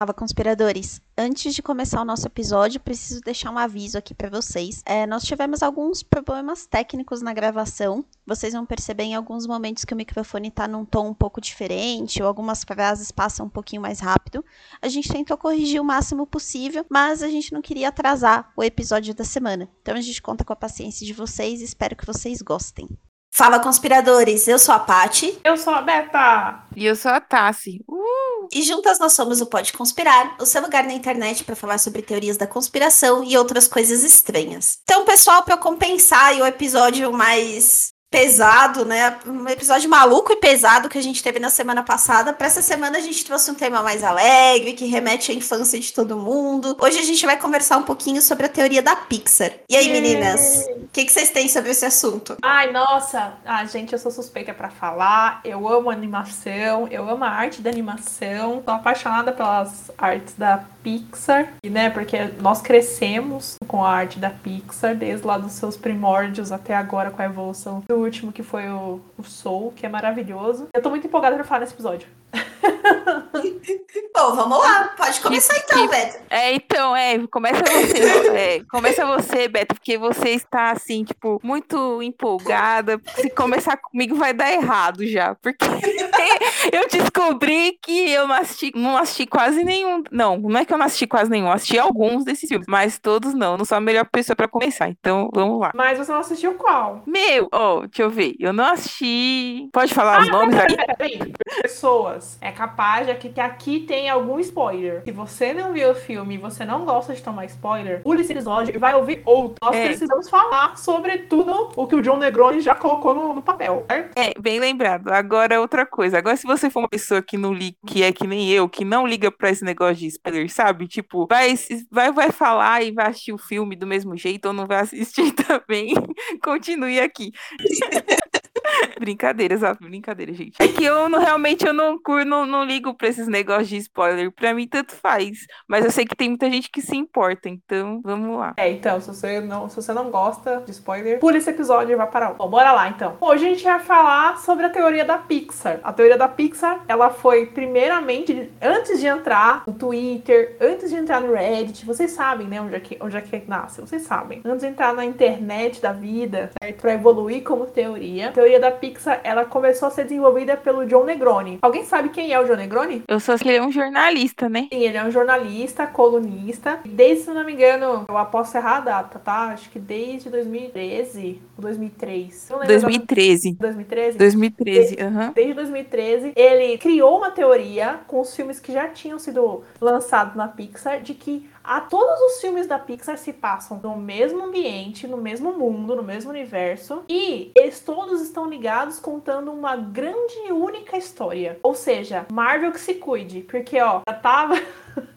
Fala, conspiradores! Antes de começar o nosso episódio, preciso deixar um aviso aqui para vocês. É, nós tivemos alguns problemas técnicos na gravação. Vocês vão perceber em alguns momentos que o microfone está num tom um pouco diferente, ou algumas frases passam um pouquinho mais rápido. A gente tentou corrigir o máximo possível, mas a gente não queria atrasar o episódio da semana. Então a gente conta com a paciência de vocês e espero que vocês gostem. Fala, conspiradores! Eu sou a Pati. Eu sou a Beta. E eu sou a Tassi. Uh! E juntas nós somos o Pode Conspirar, o seu lugar na internet para falar sobre teorias da conspiração e outras coisas estranhas. Então, pessoal, para compensar o episódio mais pesado, né? Um episódio maluco e pesado que a gente teve na semana passada. Para essa semana a gente trouxe um tema mais alegre, que remete à infância de todo mundo. Hoje a gente vai conversar um pouquinho sobre a teoria da Pixar. E aí, meninas, o que, que, vocês têm sobre esse assunto? Ai, nossa, ah, gente, eu sou suspeita para falar. Eu amo animação, eu amo a arte da animação. Tô apaixonada pelas artes da Pixar, e, né? Porque nós crescemos com a arte da Pixar desde lá dos seus primórdios até agora com a evolução do último que foi o, o Soul, que é maravilhoso. Eu tô muito empolgada pra falar nesse episódio. Bom, vamos lá. Pode começar que, então, que... Beto. É, então, é, começa você. é, começa você, Beto, porque você está, assim, tipo, muito empolgada. Se começar comigo, vai dar errado já. Porque eu descobri que eu não assisti, não assisti quase nenhum. Não, não é que eu não assisti quase nenhum. Assisti alguns desses filmes, mas todos não. Não sou a melhor pessoa para começar. Então, vamos lá. Mas você não assistiu qual? Meu, ó, oh, deixa eu ver. Eu não assisti. Pode falar ah, os nomes aí? Pessoas. É capaz de que aqui tem algum spoiler. Se você não viu o filme e você não gosta de tomar spoiler, pule esse episódio e vai ouvir outro. Nós é. precisamos falar sobre tudo o que o John Negroni já colocou no, no papel, certo? É, bem lembrado. Agora, outra coisa. Agora, se você for uma pessoa que não liga, que é que nem eu, que não liga pra esse negócio de spoiler, sabe? Tipo, vai, vai, vai falar e vai assistir o filme do mesmo jeito ou não vai assistir também, continue aqui. Brincadeiras, brincadeira, gente. É que eu não, realmente eu não, não, não ligo pra esses negócios de spoiler. Pra mim, tanto faz. Mas eu sei que tem muita gente que se importa, então vamos lá. É, então, se você não, se você não gosta de spoiler, pula esse episódio e vai para outro. Bom, bora lá então. Hoje a gente vai falar sobre a teoria da Pixar. A teoria da Pixar, ela foi primeiramente, antes de entrar no Twitter, antes de entrar no Reddit, vocês sabem, né, onde é que, onde é que nasce, vocês sabem. Antes de entrar na internet da vida, certo? Pra evoluir como teoria. A teoria da Pixar, ela começou a ser desenvolvida pelo John Negroni. Alguém sabe quem é o John Negroni? Eu só sei que ele é um jornalista, né? Sim, ele é um jornalista, colunista. Desde, se não me engano, eu posso errar a data, tá? Acho que desde 2013 ou 2003. 2013. 2013? 2013, aham. Uhum. Desde 2013, ele criou uma teoria com os filmes que já tinham sido lançados na Pixar de que a todos os filmes da Pixar se passam no mesmo ambiente, no mesmo mundo, no mesmo universo, e eles todos estão ligados contando uma grande e única história. Ou seja, Marvel que se cuide, porque ó, já tava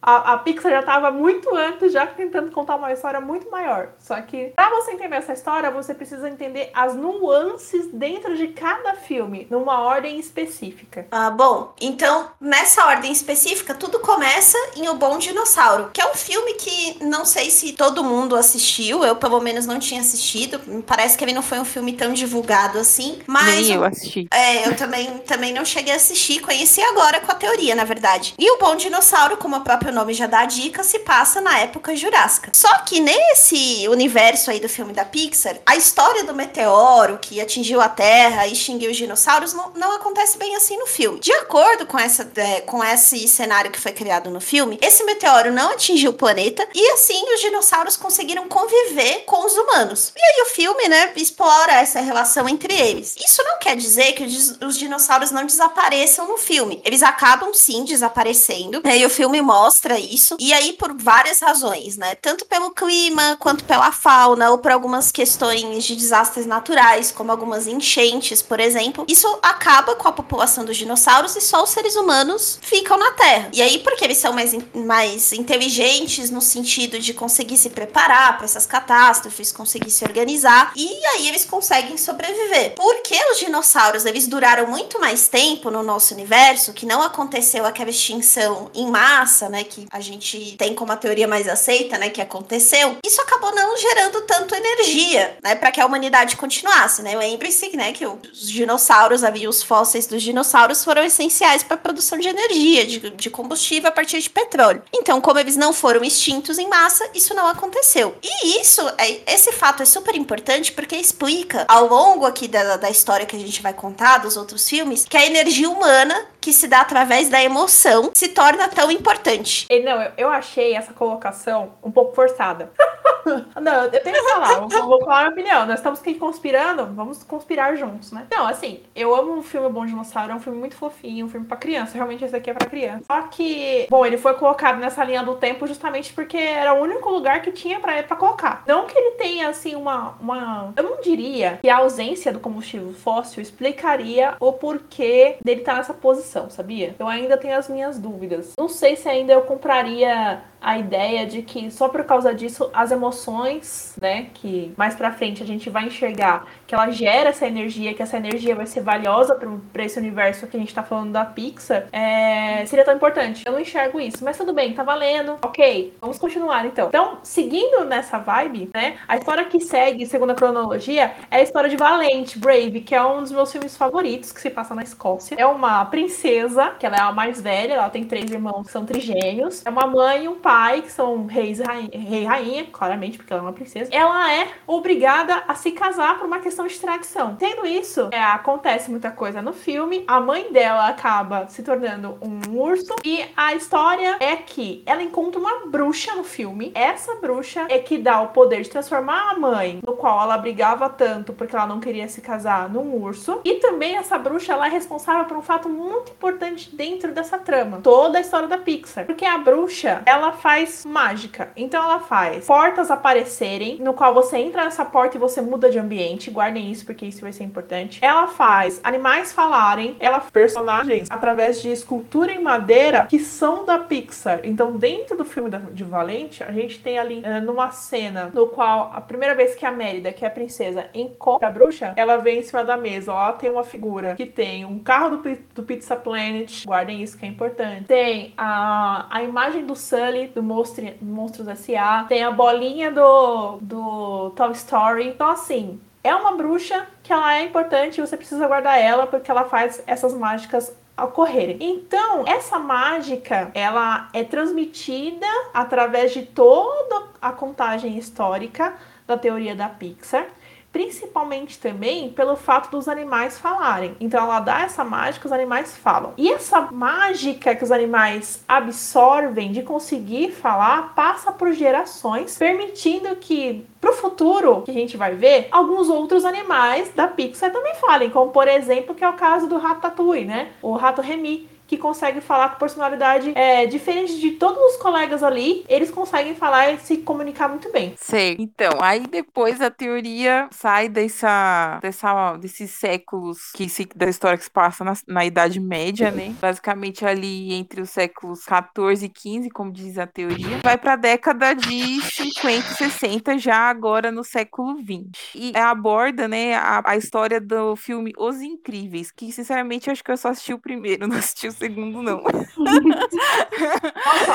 A, a, Pixar já estava muito antes, já tentando contar uma história muito maior. Só que, para você entender essa história, você precisa entender as nuances dentro de cada filme, numa ordem específica. Ah, bom, então, nessa ordem específica, tudo começa em O Bom Dinossauro, que é um filme que não sei se todo mundo assistiu, eu pelo menos não tinha assistido. Parece que ele não foi um filme tão divulgado assim, mas. Nem eu assisti. É, eu também, também não cheguei a assistir, conheci agora com a teoria, na verdade. E O Bom Dinossauro, como a própria próprio nome já dá a dica, se passa na época jurássica. Só que nesse universo aí do filme da Pixar, a história do meteoro que atingiu a Terra e extinguiu os dinossauros não, não acontece bem assim no filme. De acordo com, essa, é, com esse cenário que foi criado no filme, esse meteoro não atingiu o planeta e assim os dinossauros conseguiram conviver com os humanos. E aí o filme, né, explora essa relação entre eles. Isso não quer dizer que os dinossauros não desapareçam no filme. Eles acabam sim desaparecendo. E o filme mostra mostra isso. E aí, por várias razões, né? Tanto pelo clima, quanto pela fauna, ou por algumas questões de desastres naturais, como algumas enchentes, por exemplo. Isso acaba com a população dos dinossauros e só os seres humanos ficam na Terra. E aí, porque eles são mais, mais inteligentes no sentido de conseguir se preparar para essas catástrofes, conseguir se organizar, e aí eles conseguem sobreviver. Porque os dinossauros, eles duraram muito mais tempo no nosso universo, que não aconteceu aquela extinção em massa, né? Que a gente tem como a teoria mais aceita, né, que aconteceu, isso acabou não gerando tanto energia, né, para que a humanidade continuasse, né? Lembre-se, né, que os dinossauros, havia os fósseis dos dinossauros foram essenciais para a produção de energia, de, de combustível a partir de petróleo. Então, como eles não foram extintos em massa, isso não aconteceu. E isso, é, esse fato é super importante porque explica ao longo aqui da, da história que a gente vai contar dos outros filmes que a energia humana que se dá através da emoção se torna tão importante. E, não, eu, eu achei essa colocação um pouco forçada. não, eu tenho que falar, vou, falar minha opinião. Nós estamos aqui conspirando, vamos conspirar juntos, né? Não, assim, eu amo o filme Bom Dinossauro, é um filme muito fofinho, um filme pra criança. Realmente esse aqui é pra criança. Só que, bom, ele foi colocado nessa linha do tempo justamente porque era o único lugar que tinha pra, pra colocar. Não que ele tenha, assim, uma, uma. Eu não diria que a ausência do combustível fóssil explicaria o porquê dele estar tá nessa posição, sabia? Eu ainda tenho as minhas dúvidas. Não sei se ainda eu compraria a ideia de que só por causa disso as emoções, né, que mais para frente a gente vai enxergar que ela gera essa energia, que essa energia vai ser valiosa para esse universo que a gente tá falando da Pixar, é, seria tão importante. Eu não enxergo isso, mas tudo bem, tá valendo. OK, vamos continuar então. Então, seguindo nessa vibe, né, a história que segue, segundo a cronologia, é a história de Valente, Brave, que é um dos meus filmes favoritos, que se passa na Escócia. É uma princesa, que ela é a mais velha, ela tem três irmãos que são trigêmeos. É uma mãe e um pai que são reis rainha, rei e rainha, claramente, porque ela é uma princesa, ela é obrigada a se casar por uma questão de tradição. Tendo isso, é, acontece muita coisa no filme. A mãe dela acaba se tornando um urso. E a história é que ela encontra uma bruxa no filme. Essa bruxa é que dá o poder de transformar a mãe, no qual ela brigava tanto porque ela não queria se casar, num urso. E também essa bruxa ela é responsável por um fato muito importante dentro dessa trama. Toda a história da Pixar. Porque a bruxa, ela faz mágica. Então ela faz portas aparecerem, no qual você entra nessa porta e você muda de ambiente. Guardem isso porque isso vai ser importante. Ela faz animais falarem, ela personagens através de escultura em madeira que são da Pixar. Então dentro do filme de Valente, a gente tem ali uh, numa cena no qual a primeira vez que a Mérida, que é a princesa, encontra a bruxa, ela vem em cima da mesa. Ó, tem uma figura que tem um carro do, do Pizza Planet. Guardem isso que é importante. Tem a, a imagem do Sully do Monstro, Monstros S.A. Tem a bolinha do, do Toy Story. Então, assim, é uma bruxa que ela é importante e você precisa guardar ela porque ela faz essas mágicas ocorrerem. Então, essa mágica, ela é transmitida através de toda a contagem histórica da teoria da Pixar principalmente também pelo fato dos animais falarem. Então ela dá essa mágica, os animais falam. E essa mágica que os animais absorvem de conseguir falar passa por gerações, permitindo que pro futuro que a gente vai ver, alguns outros animais da Pixar também falem, como por exemplo, que é o caso do Ratatouille, né? O Rato Remy que consegue falar com personalidade é, diferente de todos os colegas ali, eles conseguem falar e se comunicar muito bem. Sei. Então, aí depois a teoria sai dessa, dessa desses séculos que se, da história que se passa na, na Idade Média, né? Basicamente ali entre os séculos 14 e 15, como diz a teoria, vai para a década de 50 e 60, já agora no século 20. E aborda, né, a, a história do filme Os Incríveis, que sinceramente acho que eu só assisti o primeiro, não assisti o segundo, não. Nossa,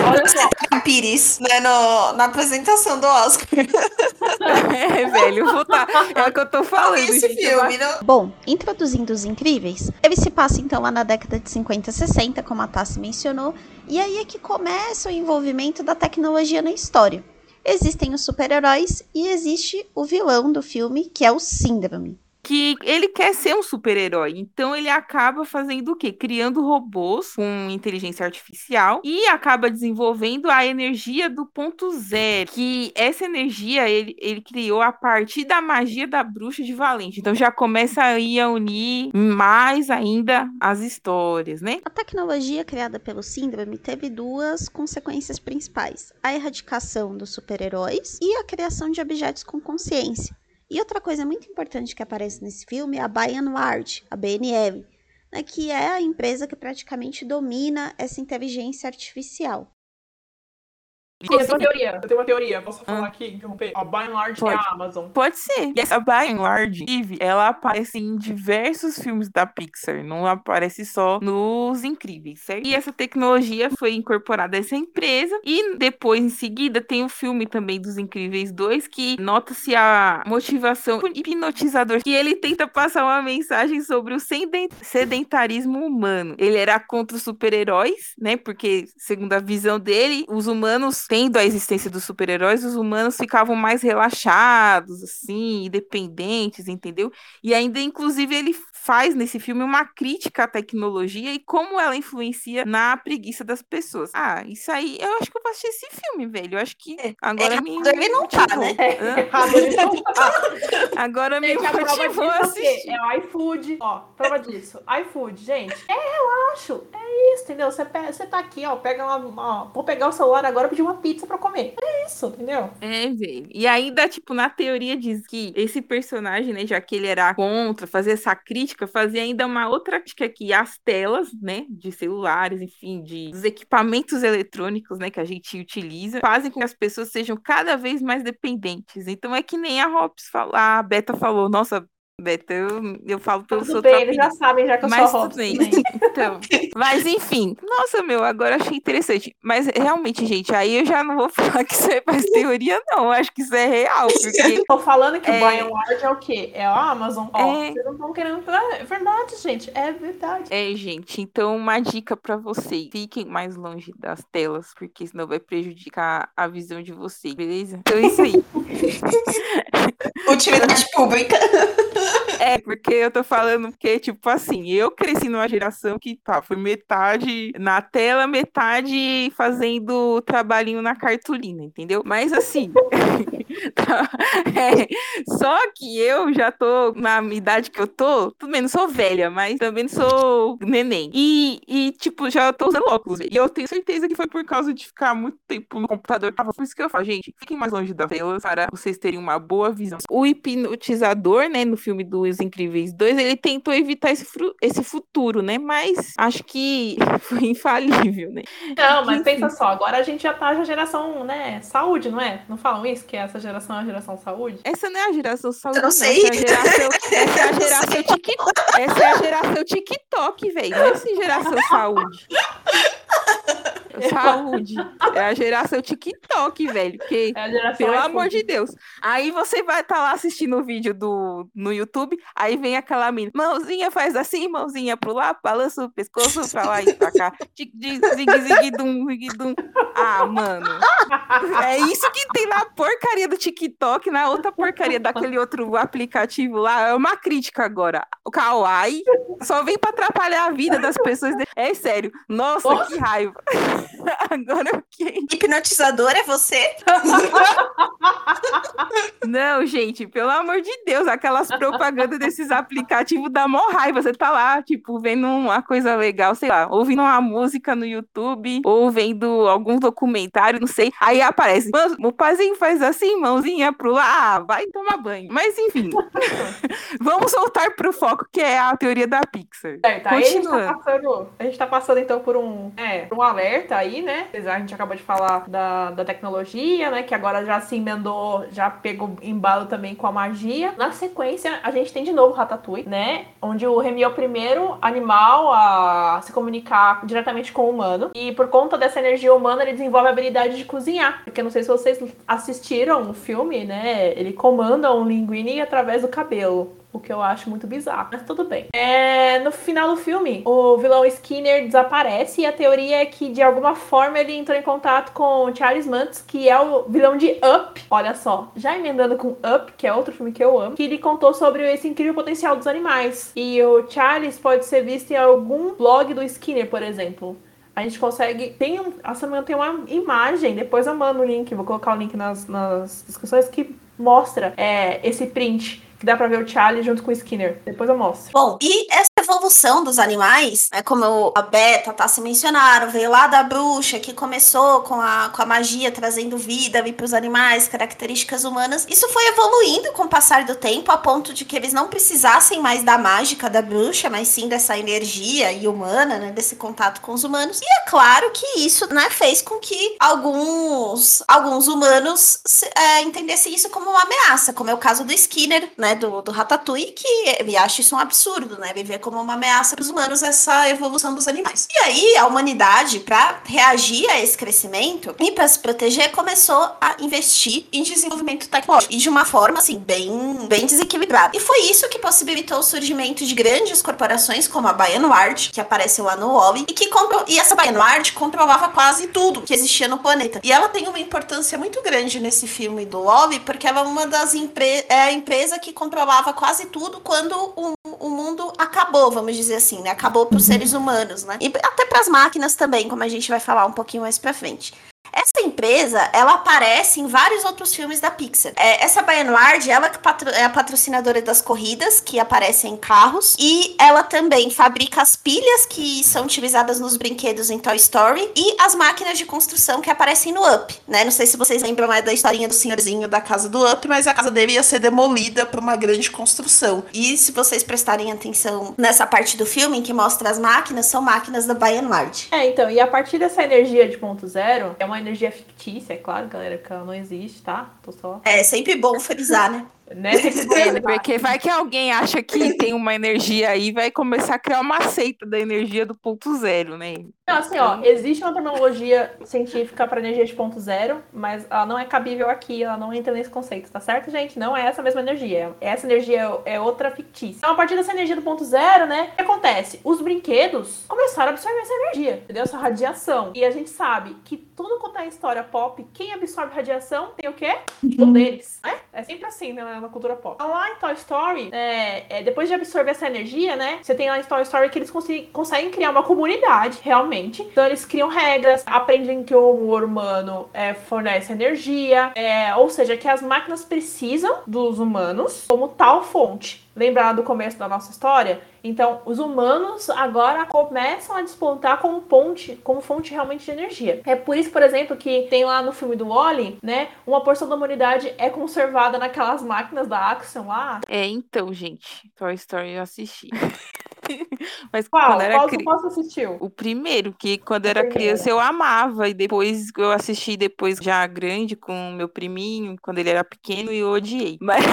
olha só. Pires, né, no, na apresentação do Oscar. é, velho, vou tá, é o que eu tô falando. Esse gente, filme, não... Bom, introduzindo os incríveis, ele se passa então lá na década de 50 e 60, como a Tassi mencionou, e aí é que começa o envolvimento da tecnologia na história. Existem os super-heróis e existe o vilão do filme, que é o Síndrome que ele quer ser um super-herói. Então ele acaba fazendo o quê? Criando robôs com inteligência artificial e acaba desenvolvendo a energia do ponto zero. Que essa energia ele, ele criou a partir da magia da bruxa de Valente. Então já começa aí a unir mais ainda as histórias, né? A tecnologia criada pelo Síndrome teve duas consequências principais: a erradicação dos super-heróis e a criação de objetos com consciência. E outra coisa muito importante que aparece nesse filme é a Ward, a BNM, né, que é a empresa que praticamente domina essa inteligência artificial. Eu tenho uma teoria, eu tenho uma teoria. Posso falar aqui, interromper? A by and large é Pode. a Amazon. Pode ser. E essa by and large, Eve, ela aparece em diversos filmes da Pixar, não aparece só nos Incríveis, certo? E essa tecnologia foi incorporada a essa empresa e depois, em seguida, tem o filme também dos Incríveis 2 que nota-se a motivação hipnotizador que ele tenta passar uma mensagem sobre o seden- sedentarismo humano. Ele era contra os super-heróis, né? Porque, segundo a visão dele, os humanos, tendo a existência dos super-heróis, os humanos ficavam mais relaxados, assim, independentes, entendeu? E ainda, inclusive, ele faz nesse filme uma crítica à tecnologia e como ela influencia na preguiça das pessoas. Ah, isso aí, eu acho que eu vou assistir esse filme, velho. Eu acho que agora me. errado ele não tá, né? Tá. Agora me Gente, disso motivou a é assistir. É o iFood. Ó, prova disso. iFood, gente. É relaxo. É isso, entendeu? Você, você tá aqui, ó. Pega uma. Ó, vou pegar o celular agora e pedir uma pizza pra comer. É isso, entendeu? É, velho. E ainda, tipo, na teoria diz que esse personagem, né, já que ele era contra fazer essa crítica, fazia ainda uma outra crítica que as telas, né, de celulares, enfim, de dos equipamentos eletrônicos, né, que a gente utiliza, fazem com que as pessoas sejam cada vez mais dependentes. Então é que nem a Hops falou, a Beta falou, nossa, Beta, eu, eu falo pelo seu Tudo bem, eles já sabem, já que eu Mas sou tudo bem. Então, mas enfim, nossa, meu, agora achei interessante. Mas realmente, gente, aí eu já não vou falar que isso é mais teoria, não. Acho que isso é real, porque Tô falando que É. o Large é o quê? É a Amazon. Ó, É. vocês não estão querendo. É verdade, gente. É verdade. É, gente, então uma dica pra vocês: fiquem mais longe das telas, porque senão vai prejudicar a visão de vocês, beleza? Então é isso aí. Utilidade pública. É, porque eu tô falando porque, tipo assim, eu cresci numa geração que, pá, foi metade na tela, metade fazendo trabalhinho na cartolina, entendeu? Mas assim, tá, é, só que eu já tô na idade que eu tô, tudo bem, não sou velha, mas também não sou neném. E, e tipo, já tô usando óculos. E eu tenho certeza que foi por causa de ficar muito tempo no computador. Tava por isso que eu falo, gente, fiquem mais longe das telas para vocês terem uma boa visão. O hipnotizador, né, no filme dos Incríveis 2, ele tentou evitar esse, esse futuro, né? Mas acho que foi infalível, né? Não, mas pensa só, agora a gente já tá na geração, né? Saúde, não é? Não falam isso? Que essa geração é a geração saúde? Essa não é a geração saúde, Eu não sei. Essa é a geração, essa é a geração. TikTok. Essa é a geração TikTok, velho. Não é essa geração saúde. Saúde. É a geração TikTok, velho. Porque É a geração Pelo iPhone. amor de Deus. Aí você vai estar lá assistindo o vídeo do, no YouTube, aí vem aquela mina, mãozinha faz assim, mãozinha pro lá, balança o pescoço pra lá e pra cá. Tic, tic, zig, zig, dum, zig, dum. Ah, mano. É isso que tem na porcaria do TikTok, na outra porcaria daquele outro aplicativo lá. É uma crítica agora. O Kawaii só vem pra atrapalhar a vida das pessoas. É sério. Nossa, Nossa. que raiva. Agora eu fiquei. Hipnotizador é você? Não, gente, pelo amor de Deus, aquelas propagandas desses aplicativos dá mó raiva. Você tá lá, tipo, vendo uma coisa legal, sei lá, ouvindo uma música no YouTube, ou vendo algum documentário, não sei. Aí aparece, "Mãos- o pazinho faz assim, mãozinha pro lá, ah, vai tomar banho. Mas enfim, vamos voltar pro foco, que é a teoria da Pixar. Certo, aí a gente, tá passando, a gente tá passando então por um, é, por um alerta aí, né? A gente acabou de falar da, da tecnologia, né? Que agora já se emendou, já pegou embalo também com a magia. Na sequência, a gente tem de novo Ratatouille, né? Onde o Remy é o primeiro animal a se comunicar diretamente com o humano. E por conta dessa energia humana, ele desenvolve a habilidade de cozinhar. Porque não sei se vocês assistiram o filme, né? Ele comanda um linguine através do cabelo. O que eu acho muito bizarro, mas tudo bem. É, no final do filme, o vilão Skinner desaparece e a teoria é que de alguma forma ele entrou em contato com Charles Mantz, que é o vilão de Up. Olha só, já emendando com Up, que é outro filme que eu amo, que ele contou sobre esse incrível potencial dos animais. E o Charles pode ser visto em algum blog do Skinner, por exemplo. A gente consegue. Tem um. A semana tem uma imagem, depois eu mando o link, vou colocar o link nas, nas descrições, que mostra é, esse print. Que dá pra ver o Charlie junto com o Skinner. Depois eu mostro. Bom, e essa evolução dos animais, né, como a Beta, tá, se mencionaram, veio lá da bruxa, que começou com a, com a magia trazendo vida para os animais, características humanas. Isso foi evoluindo com o passar do tempo, a ponto de que eles não precisassem mais da mágica da bruxa, mas sim dessa energia e humana, né, desse contato com os humanos. E é claro que isso né, fez com que alguns, alguns humanos é, entendessem isso como uma ameaça, como é o caso do Skinner, né, do, do Ratatouille, que ele acha isso um absurdo, né, viver como uma ameaça para os humanos essa evolução dos animais. E aí a humanidade, para reagir a esse crescimento e para se proteger, começou a investir em desenvolvimento tecnológico e de uma forma assim bem, bem desequilibrada. E foi isso que possibilitou o surgimento de grandes corporações como a Bayernward, que apareceu lá no Wally, e que comprou e essa Bayernward controlava quase tudo que existia no planeta. E ela tem uma importância muito grande nesse filme do Wally, porque ela é uma das empresas é a empresa que controlava quase tudo quando o, o mundo acabou, vamos dizer assim, né? Acabou para os uhum. seres humanos, né? E até para as máquinas também, como a gente vai falar um pouquinho mais para frente. Essa empresa, ela aparece em vários outros filmes da Pixar. É, essa Bayonard, ela é a patrocinadora das corridas, que aparecem em carros, e ela também fabrica as pilhas que são utilizadas nos brinquedos em Toy Story e as máquinas de construção que aparecem no Up, né? Não sei se vocês lembram mais da historinha do senhorzinho da casa do Up, mas a casa dele ia ser demolida por uma grande construção. E se vocês prestarem atenção nessa parte do filme que mostra as máquinas, são máquinas da Bayonard. É, então, e a partir dessa energia de ponto zero, é uma energia fictícia, é claro, galera, que ela não existe, tá? Tô só... É sempre bom frisar, né? Né? Porque vai que alguém acha que tem uma energia aí vai começar a criar uma seita da energia do ponto zero, né? Não, assim, ó, existe uma terminologia científica para energia de ponto zero, mas ela não é cabível aqui, ela não entra nesse conceito, tá certo, gente? Não é essa mesma energia. Essa energia é outra fictícia. Então, a partir dessa energia do ponto zero, né, o que acontece? Os brinquedos começaram a absorver essa energia, entendeu? Essa radiação. E a gente sabe que tudo quanto é história pop, quem absorve radiação tem o quê? Poderes, né? É sempre assim, né? Na cultura pop. Lá em Toy Story, é, é, depois de absorver essa energia, né? Você tem lá em Toy Story que eles conseguem criar uma comunidade, realmente. Então eles criam regras, aprendem que o humor humano é, fornece energia, é, ou seja, que as máquinas precisam dos humanos como tal fonte. Lembra lá do começo da nossa história? Então, os humanos agora começam a despontar como ponte, como fonte realmente de energia. É por isso, por exemplo, que tem lá no filme do Wally, né, uma porção da humanidade é conservada naquelas máquinas da Axion lá. É, então, gente, Toy Story eu assisti. Mas qual? Quando era qual cri... você assistiu? O primeiro, que quando era criança eu amava. E depois eu assisti depois já grande com meu priminho, quando ele era pequeno, e eu odiei. Mas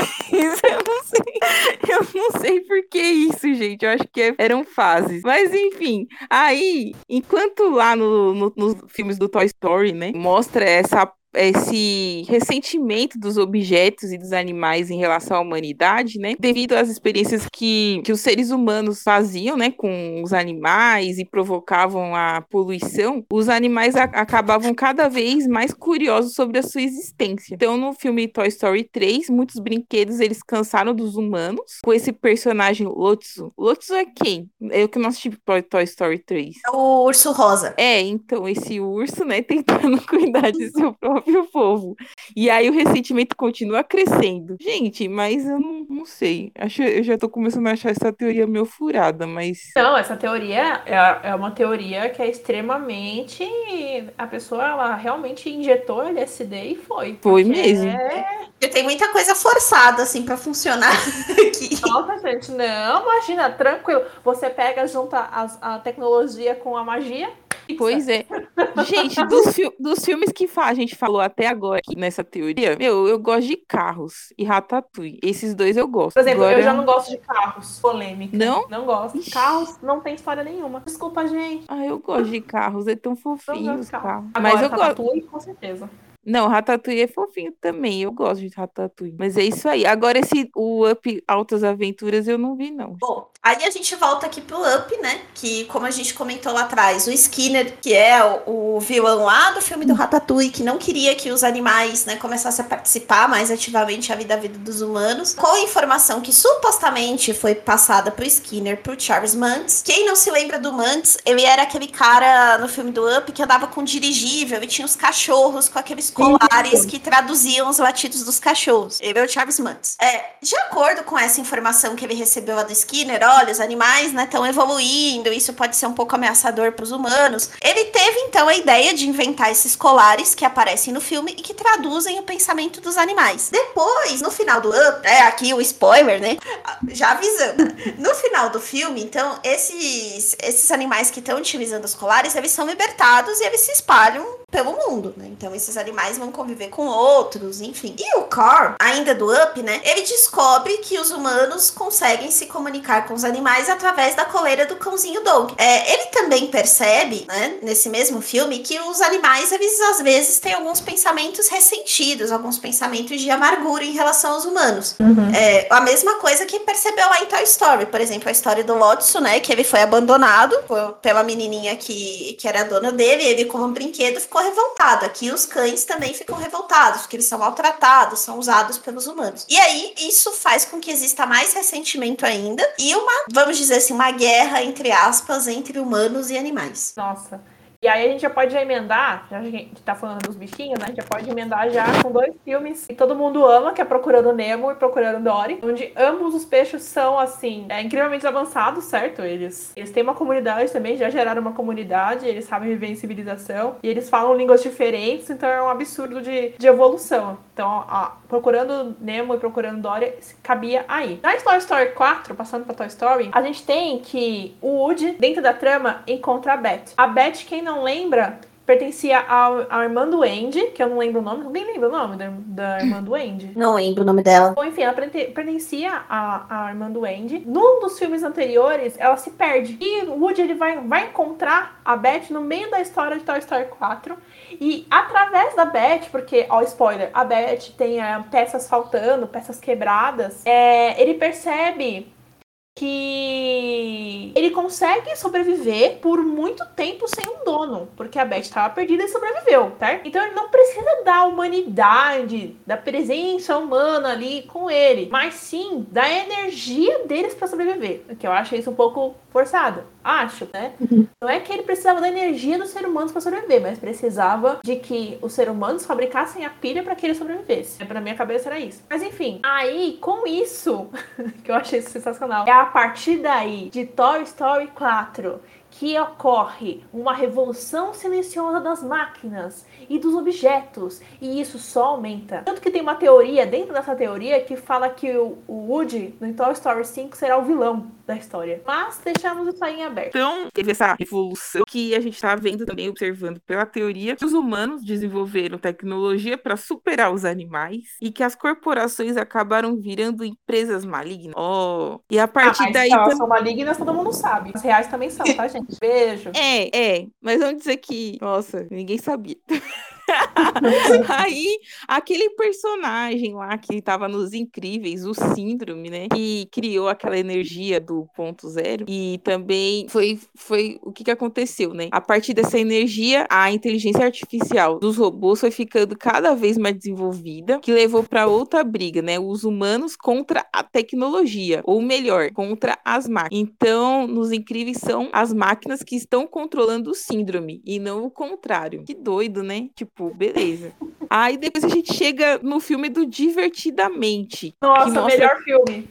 Eu não sei por que isso, gente. Eu acho que eram fases. Mas enfim, aí, enquanto lá no, no, nos filmes do Toy Story, né, mostra essa esse ressentimento dos objetos e dos animais em relação à humanidade, né? Devido às experiências que, que os seres humanos faziam, né, com os animais e provocavam a poluição, os animais acabavam cada vez mais curiosos sobre a sua existência. Então, no filme Toy Story 3, muitos brinquedos eles cansaram dos humanos com esse personagem Lotso. Lotso é quem? É o que nós tive Toy Story 3. É o urso rosa. É, então esse urso, né, tentando cuidar de seu próprio próprio povo. E aí o ressentimento continua crescendo. Gente, mas eu não, não sei. Acho, eu já tô começando a achar essa teoria meio furada, mas. Não, essa teoria é, é uma teoria que é extremamente. A pessoa, ela realmente injetou LSD e foi. Foi mesmo. É... Tem muita coisa forçada, assim, para funcionar aqui. Nossa, gente, não, imagina, tranquilo. Você pega, junta a, a tecnologia com a magia Pois é. Gente, dos, fi dos filmes que a gente falou até agora aqui nessa teoria, meu, eu gosto de carros e Ratatouille. Esses dois eu gosto. Por exemplo, agora... eu já não gosto de carros. Polêmica. Não? Não gosto. Ixi. Carros não tem história nenhuma. Desculpa, gente. Ah, eu gosto de carros. É tão fofinho os carros. Agora, Mas eu gosto. com certeza. Não, Ratatouille é fofinho também. Eu gosto de Ratatouille. Mas é isso aí. Agora, esse o Up Altas Aventuras eu não vi, não. Bom, aí a gente volta aqui pro Up, né? Que, como a gente comentou lá atrás, o Skinner, que é o, o vilão lá do filme do Ratatouille, que não queria que os animais, né, começassem a participar mais ativamente a vida, dos humanos, com a informação que supostamente foi passada pro Skinner, pro Charles Mantz. Quem não se lembra do Mantz, ele era aquele cara no filme do Up que andava com dirigível e tinha os cachorros com aqueles colares que traduziam os latidos dos cachorros. Ele é o Charles Mantz. É, de acordo com essa informação que ele recebeu lá do Skinner, olha, os animais estão né, evoluindo, isso pode ser um pouco ameaçador para os humanos. Ele teve então a ideia de inventar esses colares que aparecem no filme e que traduzem o pensamento dos animais. Depois, no final do é aqui o spoiler, né? Já avisando. No final do filme, então, esses, esses animais que estão utilizando os colares, eles são libertados e eles se espalham pelo mundo, né? Então esses animais vão conviver com outros, enfim. E o Carl, ainda do Up, né? Ele descobre que os humanos conseguem se comunicar com os animais através da coleira do cãozinho Dog. É, ele também percebe, né, nesse mesmo filme, que os animais, eles às vezes têm alguns pensamentos ressentidos, alguns pensamentos de amargura em relação aos humanos. Uhum. É, a mesma coisa que percebeu lá em Toy Story, por exemplo, a história do Lotso, né, que ele foi abandonado pela menininha que, que era a dona dele, ele como um brinquedo ficou ficou revoltado. Aqui os cães também ficam revoltados, porque eles são maltratados, são usados pelos humanos. E aí isso faz com que exista mais ressentimento ainda e uma, vamos dizer assim, uma guerra entre aspas entre humanos e animais. Nossa. E aí a gente já pode já emendar, já a gente tá falando dos bichinhos, né? A gente já pode emendar já com dois filmes que todo mundo ama, que é Procurando Nemo e Procurando Dory, onde ambos os peixes são, assim, é, incrivelmente avançados, certo? Eles, eles têm uma comunidade também, já geraram uma comunidade, eles sabem viver em civilização, e eles falam línguas diferentes, então é um absurdo de, de evolução. Então, ó, Procurando Nemo e Procurando Dory cabia aí. Na Toy Story 4, passando pra Toy Story, a gente tem que o Woody, dentro da trama, encontra a Beth. A Beth, quem não não lembra, pertencia ao, ao irmã do Andy, que eu não lembro o nome, ninguém lembra o nome da, da irmã do Andy. Não lembro o nome dela. Bom, enfim, ela pertencia à, à irmã do Andy. Num dos filmes anteriores, ela se perde. E o Woody ele vai, vai encontrar a Beth no meio da história de Toy Story 4. E através da Beth, porque, ó, spoiler, a Beth tem é, peças faltando, peças quebradas, é, ele percebe que ele consegue sobreviver por muito tempo sem um dono, porque a Beth estava perdida e sobreviveu, certo? Então ele não precisa da humanidade, da presença humana ali com ele, mas sim da energia deles para sobreviver, que eu acho isso um pouco forçado. Acho, né? Não é que ele precisava da energia dos seres humanos para sobreviver, mas precisava de que os seres humanos fabricassem a pilha para que ele sobrevivesse. Para minha cabeça era isso. Mas enfim, aí com isso, que eu achei sensacional, é a partir daí de Toy Story 4 que ocorre uma revolução silenciosa das máquinas e dos objetos, e isso só aumenta. Tanto que tem uma teoria dentro dessa teoria que fala que o, Woody no Toy Story 5 será o vilão da história. Mas deixamos isso aí em aberto. Então, teve essa revolução que a gente está vendo também, observando pela teoria, que os humanos desenvolveram tecnologia para superar os animais e que as corporações acabaram virando empresas malignas. Oh, e a partir ah, daí. Elas são malignas, todo mundo sabe. As reais também são, tá, gente? Beijo. É, é. Mas vamos dizer que. Nossa, ninguém sabia. Aí, aquele personagem lá que tava nos Incríveis, o Síndrome, né? Que criou aquela energia do ponto zero. E também foi, foi o que, que aconteceu, né? A partir dessa energia, a inteligência artificial dos robôs foi ficando cada vez mais desenvolvida, que levou para outra briga, né? Os humanos contra a tecnologia, ou melhor, contra as máquinas. Então, nos Incríveis são as máquinas que estão controlando o síndrome e não o contrário. Que doido, né? Tipo, tipo, beleza. Aí depois a gente chega no filme do Divertidamente. Nossa, mostra... melhor filme.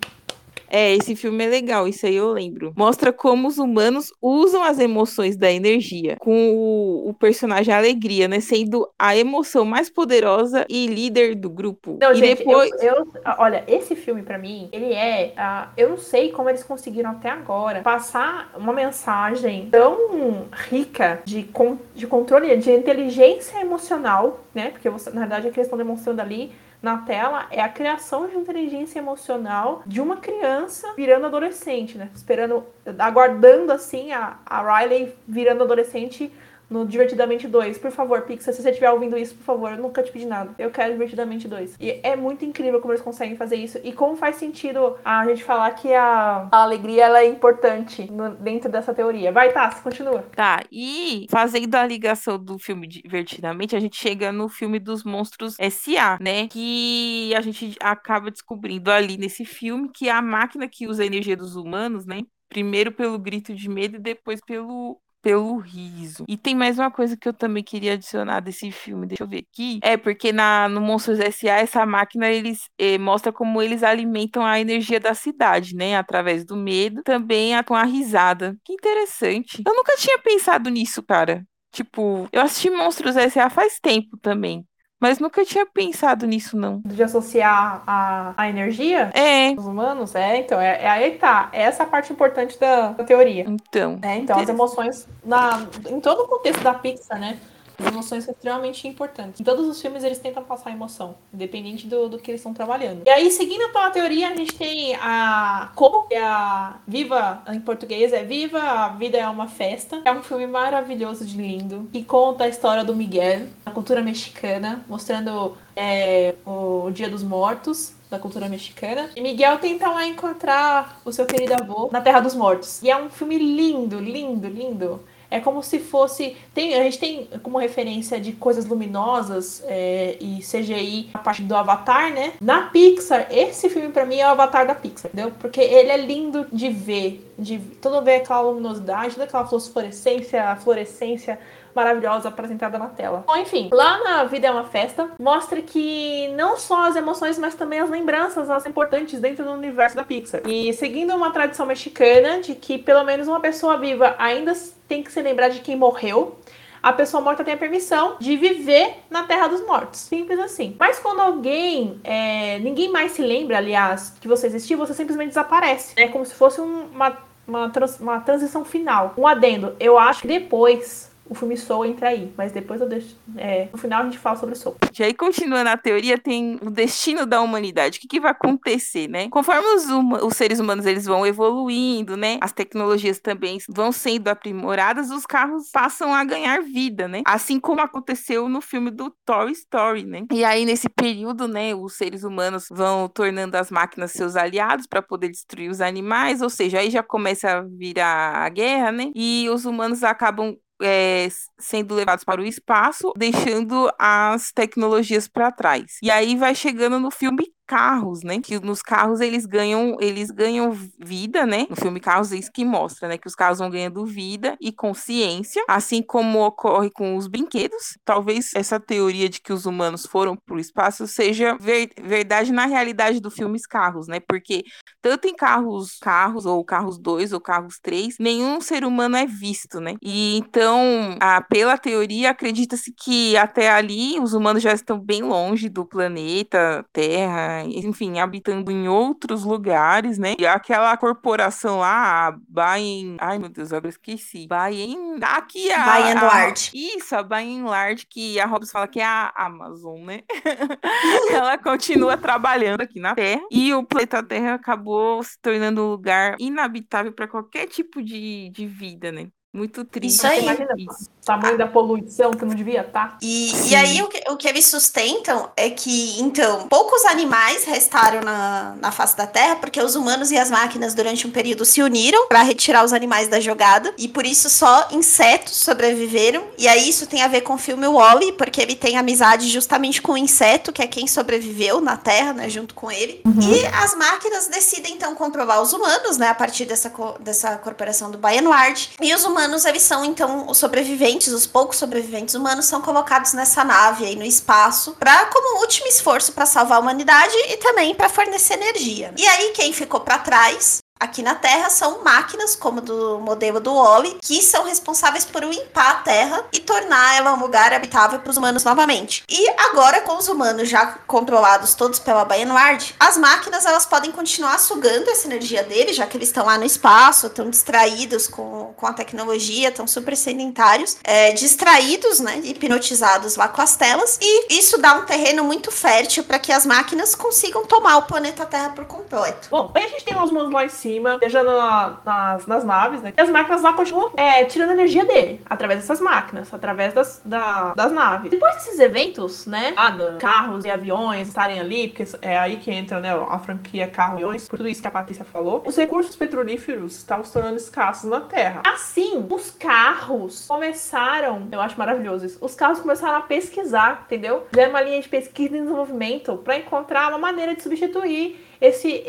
É, esse filme é legal, isso aí eu lembro. Mostra como os humanos usam as emoções da energia, com o, o personagem Alegria, né? Sendo a emoção mais poderosa e líder do grupo. Não, e gente, depois. Eu, eu, olha, esse filme, para mim, ele é. Uh, eu não sei como eles conseguiram até agora passar uma mensagem tão rica de, de controle, de inteligência emocional, né? Porque você, na verdade, a questão demonstrando ali na tela é a criação de inteligência emocional de uma criança virando adolescente, né? Esperando, aguardando assim a, a Riley virando adolescente no Divertidamente 2. Por favor, Pixar, se você estiver ouvindo isso, por favor, eu nunca te pedi nada. Eu quero Divertidamente 2. E é muito incrível como eles conseguem fazer isso e como faz sentido a gente falar que a, a alegria ela é importante no, dentro dessa teoria. Vai, tá, continua. Tá, e fazendo a ligação do filme Divertidamente, a gente chega no filme dos monstros S.A., né? Que a gente acaba descobrindo ali nesse filme que a máquina que usa a energia dos humanos, né? Primeiro pelo grito de medo e depois pelo pelo riso. E tem mais uma coisa que eu também queria adicionar desse filme, deixa eu ver aqui. É porque na, no Monstros S.A., essa máquina, eles eh, mostra como eles alimentam a energia da cidade, né? Através do medo, também com a risada. Que interessante. Eu nunca tinha pensado nisso, cara. Tipo, eu assisti Monstros S.A. faz tempo também. Mas nunca tinha pensado nisso, não. De associar a, a energia É, dos humanos? É, então, é, é aí tá. Essa é a parte importante da, da teoria. então. É, então, as emoções, na, em todo o contexto da Pixar, né? As emoções são extremamente importantes. Em todos os filmes, eles tentam passar emoção, independente do, do que eles estão trabalhando. E aí, seguindo pela teoria, a gente tem a Coco, que é a Viva, em português é Viva, a Vida é uma Festa. É um filme maravilhoso de lindo, que conta a história do Miguel, na cultura mexicana, mostrando é, o Dia dos Mortos, da cultura mexicana. E Miguel tenta lá encontrar o seu querido avô na Terra dos Mortos. E é um filme lindo, lindo, lindo. É como se fosse. Tem, a gente tem como referência de coisas luminosas é, e CGI a parte do Avatar, né? Na Pixar, esse filme pra mim é o Avatar da Pixar, entendeu? Porque ele é lindo de ver. De todo ver aquela luminosidade, toda aquela fluorescência, a fluorescência maravilhosa apresentada na tela. Bom, enfim, lá na Vida é uma Festa, mostra que não só as emoções, mas também as lembranças, as importantes dentro do universo da Pixar. E seguindo uma tradição mexicana de que pelo menos uma pessoa viva ainda tem que se lembrar de quem morreu, a pessoa morta tem a permissão de viver na Terra dos Mortos. Simples assim. Mas quando alguém, é, ninguém mais se lembra, aliás, que você existiu, você simplesmente desaparece. É como se fosse um- uma, uma, trans- uma transição final. Um adendo. Eu acho que depois o filme Soul entra aí, mas depois eu deixo. é, no final a gente fala sobre Soul. E aí, continuando a teoria, tem o destino da humanidade. O que, que vai acontecer, né? Conforme os, os seres humanos eles vão evoluindo, né? As tecnologias também vão sendo aprimoradas, os carros passam a ganhar vida, né? Assim como aconteceu no filme do Toy Story, né? E aí, nesse período, né, os seres humanos vão tornando as máquinas seus aliados para poder destruir os animais, ou seja, aí já começa a virar a guerra, né? E os humanos acabam é, sendo levados para o espaço, deixando as tecnologias para trás. E aí vai chegando no filme Carros, né? Que nos carros eles ganham, eles ganham vida, né? No filme Carros é isso que mostra, né? Que os carros vão ganhando vida e consciência, assim como ocorre com os brinquedos. Talvez essa teoria de que os humanos foram para o espaço seja ver- verdade na realidade do filme Carros, né? Porque tanto em carros, carros ou carros 2 ou carros 3, nenhum ser humano é visto, né? E então, a- pela teoria, acredita-se que até ali os humanos já estão bem longe do planeta Terra, enfim, habitando em outros lugares, né? E aquela corporação lá, a Bain, ai meu Deus, agora esqueci. Bain, aqui a Bain Large. Isso, a Bain Large que a Hobbs fala que é a Amazon, né? ela continua trabalhando aqui na Terra e o planeta Terra acabou se tornando um lugar inabitável para qualquer tipo de, de vida, né? Muito triste. Isso aí. Imagina, o tamanho da poluição que não devia estar. E, Sim. e aí o que, o que eles sustentam é que, então, poucos animais restaram na, na face da Terra, porque os humanos e as máquinas durante um período se uniram para retirar os animais da jogada, e por isso só insetos sobreviveram. E aí isso tem a ver com o filme Wall-E, porque ele tem amizade justamente com o inseto, que é quem sobreviveu na Terra, né, junto com ele. E as máquinas decidem então controlar os humanos, né, a partir dessa, co- dessa corporação do Bayanward. E os humanos, eles são então os sobreviventes, os poucos sobreviventes humanos são colocados nessa nave aí no espaço para como último esforço para salvar a humanidade e também para fornecer energia. E aí quem ficou para trás Aqui na Terra são máquinas, como do modelo do Wally, que são responsáveis por limpar a Terra e tornar ela um lugar habitável para os humanos novamente. E agora, com os humanos já controlados todos pela Bayanward, as máquinas elas podem continuar sugando essa energia deles, já que eles estão lá no espaço, estão distraídos com, com a tecnologia, estão super sedentários, é, distraídos, né, hipnotizados lá com as telas, e isso dá um terreno muito fértil para que as máquinas consigam tomar o planeta Terra por completo. Bom, aí a gente tem os humanos lá em cima, viajando na- nas, nas naves, né? E as máquinas lá continuam é, tirando energia dele, através dessas máquinas, através das, da- das naves. Depois desses eventos, né? Ah, do- carros e aviões estarem ali, porque é aí que entra, né, a franquia carro e aviões, por tudo isso que a Patrícia falou. Os recursos petrolíferos estavam se tornando escassos na Terra. Assim, os carros começaram, eu acho maravilhoso isso, os carros começaram a pesquisar, entendeu? Fizeram uma linha de pesquisa e desenvolvimento para encontrar uma maneira de substituir esse,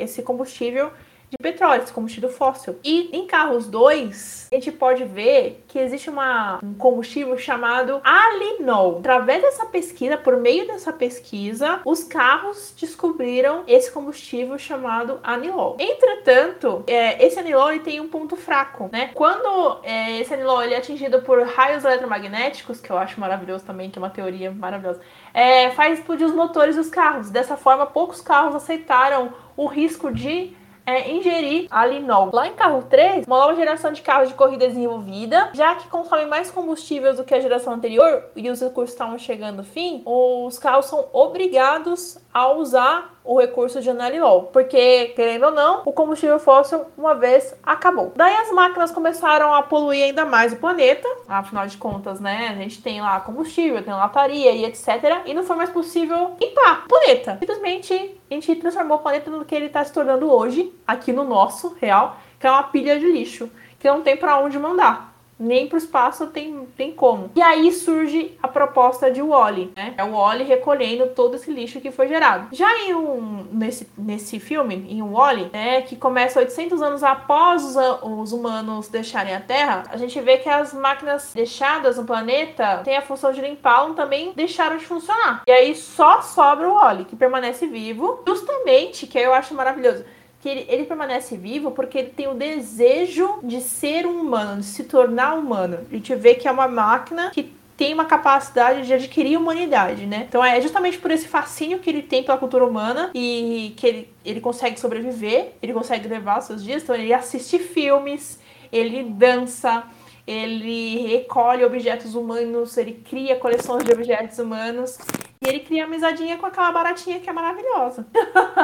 esse combustível de petróleo, esse combustível fóssil. E em carros 2, a gente pode ver que existe uma, um combustível chamado alinol. Através dessa pesquisa, por meio dessa pesquisa, os carros descobriram esse combustível chamado anilol. Entretanto, é, esse anilol ele tem um ponto fraco, né? Quando é, esse anilol ele é atingido por raios eletromagnéticos, que eu acho maravilhoso também, que é uma teoria maravilhosa, é, faz explodir os motores dos carros. Dessa forma, poucos carros aceitaram o risco de é ingerir alinol. Lá em carro 3, uma nova geração de carros de corrida desenvolvida, já que consome mais combustível do que a geração anterior e os recursos estavam chegando ao fim, os carros são obrigados a usar o recurso de anilol, porque, querendo ou não, o combustível fóssil uma vez acabou. Daí as máquinas começaram a poluir ainda mais o planeta, afinal de contas, né? A gente tem lá combustível, tem lataria e etc. E não foi mais possível limpar o planeta. Simplesmente a gente transformou o planeta no que ele está se tornando hoje, aqui no nosso real, que é uma pilha de lixo, que não tem para onde mandar nem para o espaço tem, tem como. E aí surge a proposta de Wally, né? É o Wally recolhendo todo esse lixo que foi gerado. Já em um, nesse, nesse filme, em Wally, né, que começa 800 anos após os, os, humanos deixarem a Terra, a gente vê que as máquinas deixadas no planeta têm a função de limpá-lo também deixaram de funcionar. E aí só sobra o Wally, que permanece vivo, justamente, que eu acho maravilhoso que ele, ele, permanece vivo porque ele tem o desejo de ser um humano, de se tornar humano. A gente vê que é uma máquina que tem uma capacidade de adquirir humanidade, né? Então é justamente por esse fascínio que ele tem pela cultura humana e que ele, ele consegue sobreviver, ele consegue levar seus dias. Então ele assiste filmes, ele dança, ele recolhe objetos humanos, ele cria coleções de objetos humanos e ele cria amizadinha com aquela baratinha que é maravilhosa.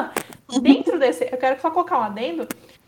dentro desse, eu quero só colocar um adendo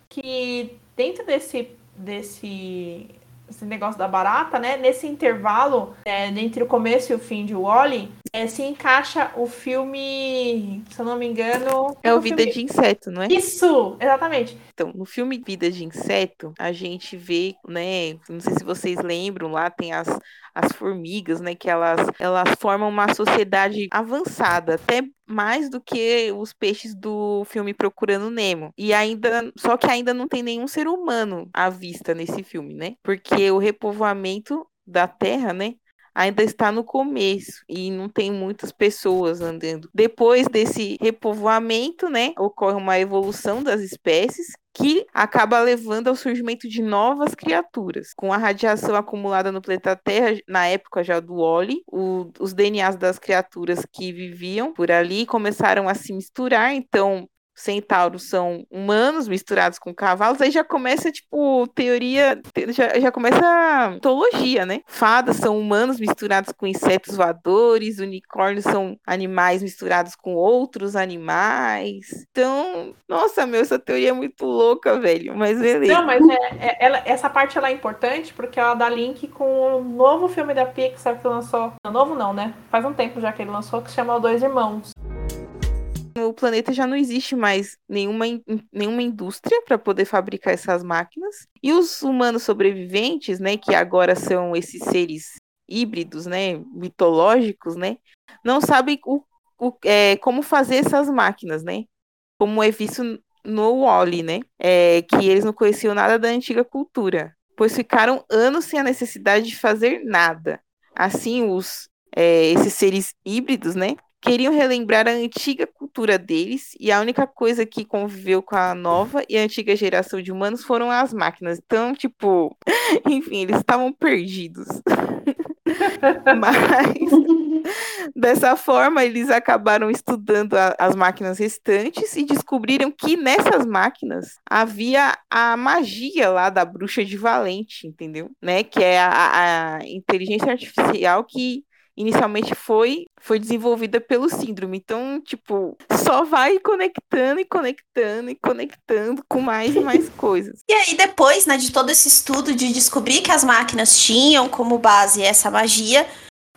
que dentro desse desse esse negócio da barata, né? Nesse intervalo é, entre o começo e o fim de Wally, é, se encaixa o filme, se eu não me engano. É o Vida filme... de Inseto, não é? Isso, exatamente. Então, no filme Vida de Inseto, a gente vê, né? Não sei se vocês lembram, lá tem as, as formigas, né? Que elas, elas formam uma sociedade avançada, até mais do que os peixes do filme Procurando Nemo. E ainda, só que ainda não tem nenhum ser humano à vista nesse filme, né? Porque o repovoamento da Terra, né? Ainda está no começo e não tem muitas pessoas andando. Depois desse repovoamento, né, ocorre uma evolução das espécies que acaba levando ao surgimento de novas criaturas. Com a radiação acumulada no planeta Terra, na época já do Oli, os DNAs das criaturas que viviam por ali começaram a se misturar, então centauros são humanos misturados com cavalos, aí já começa, tipo, teoria, já, já começa a mitologia, né? Fadas são humanos misturados com insetos voadores, unicórnios são animais misturados com outros animais. Então, nossa, meu, essa teoria é muito louca, velho, mas beleza. Não, mas é, é, ela, essa parte ela é importante porque ela dá link com o novo filme da Pixar que lançou. Não, novo não, né? Faz um tempo já que ele lançou, que se chama Dois Irmãos planeta já não existe mais nenhuma, nenhuma indústria para poder fabricar essas máquinas. E os humanos sobreviventes, né, que agora são esses seres híbridos, né, mitológicos, né, não sabem o, o, é, como fazer essas máquinas, né, como é visto no Wally, né, é, que eles não conheciam nada da antiga cultura, pois ficaram anos sem a necessidade de fazer nada. Assim, os é, esses seres híbridos, né, queriam relembrar a antiga cultura deles e a única coisa que conviveu com a nova e a antiga geração de humanos foram as máquinas. Então, tipo, enfim, eles estavam perdidos. Mas dessa forma, eles acabaram estudando a, as máquinas restantes e descobriram que nessas máquinas havia a magia lá da bruxa de Valente, entendeu? Né? Que é a, a inteligência artificial que inicialmente foi foi desenvolvida pelo síndrome. Então, tipo, só vai conectando e conectando e conectando com mais e mais coisas. E aí depois, né, de todo esse estudo de descobrir que as máquinas tinham como base essa magia,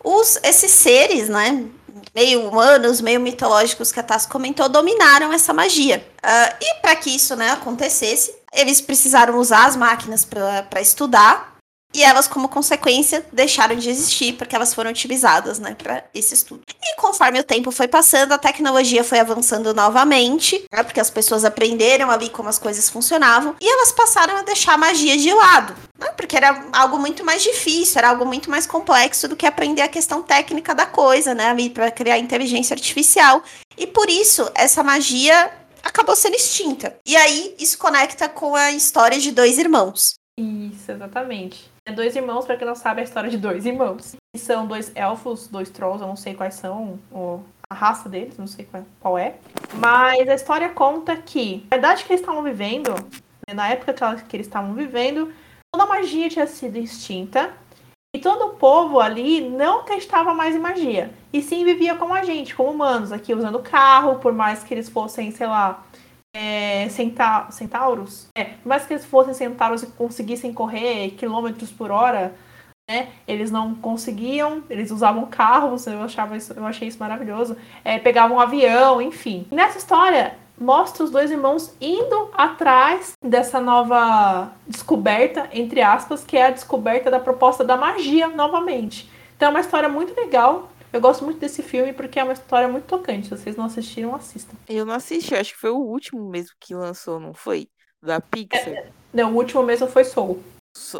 os esses seres, né, meio humanos, meio mitológicos que a Tassi comentou, dominaram essa magia. Uh, e para que isso né, acontecesse, eles precisaram usar as máquinas para estudar e elas, como consequência, deixaram de existir porque elas foram utilizadas, né, para esse estudo. E conforme o tempo foi passando, a tecnologia foi avançando novamente, né, porque as pessoas aprenderam ali como as coisas funcionavam e elas passaram a deixar a magia de lado, né, porque era algo muito mais difícil, era algo muito mais complexo do que aprender a questão técnica da coisa, né? Para criar inteligência artificial. E por isso, essa magia acabou sendo extinta. E aí, isso conecta com a história de dois irmãos. Isso, exatamente. É dois irmãos, para quem não sabe, é a história de dois irmãos. E são dois elfos, dois trolls, eu não sei quais são, a raça deles, não sei qual é. Mas a história conta que a idade que eles estavam vivendo, né, na época que eles estavam vivendo, toda a magia tinha sido extinta. E todo o povo ali não testava mais em magia. E sim vivia como a gente, como humanos, aqui usando carro, por mais que eles fossem, sei lá, é, centa centauros. É, por mais que eles fossem centauros e conseguissem correr quilômetros por hora, né? Eles não conseguiam, eles usavam carros, eu achava isso, eu achei isso maravilhoso. É, pegavam um avião, enfim. E nessa história mostra os dois irmãos indo atrás dessa nova descoberta, entre aspas, que é a descoberta da proposta da magia novamente. Então é uma história muito legal. Eu gosto muito desse filme porque é uma história muito tocante. Se vocês não assistiram, assistam. Eu não assisti, acho que foi o último mesmo que lançou, não foi? Da Pixar. É, não, o último mesmo foi Soul.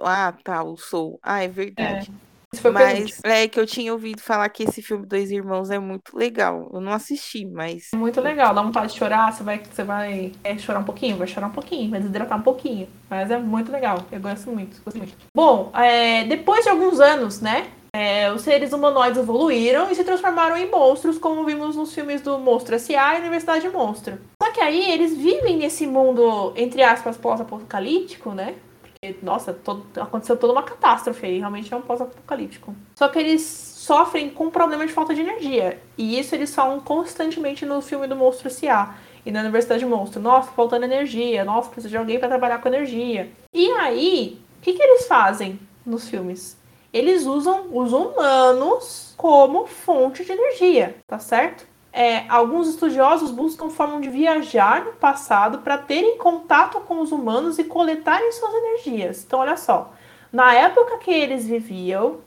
Ah, tá, o Soul. Ah, é verdade. É. Isso foi mas é que eu tinha ouvido falar que esse filme Dois Irmãos é muito legal. Eu não assisti, mas. É muito legal, dá vontade de chorar, você vai, você vai é, chorar um pouquinho, vai chorar um pouquinho, vai desidratar um pouquinho. Mas é muito legal. Eu gosto muito, gosto muito. Bom, é, depois de alguns anos, né? É, os seres humanoides evoluíram e se transformaram em monstros, como vimos nos filmes do Monstro S.A. e Universidade Monstro. Só que aí eles vivem nesse mundo, entre aspas, pós-apocalíptico, né? Porque, nossa, todo, aconteceu toda uma catástrofe aí, realmente é um pós-apocalíptico. Só que eles sofrem com um problema de falta de energia. E isso eles falam constantemente no filme do Monstro S.A. E na Universidade Monstro. Nossa, faltando energia. Nossa, precisa de alguém para trabalhar com energia. E aí, o que, que eles fazem nos filmes? Eles usam os humanos como fonte de energia, tá certo? É, alguns estudiosos buscam forma de viajar no passado para terem contato com os humanos e coletarem suas energias. Então, olha só. Na época que eles viviam,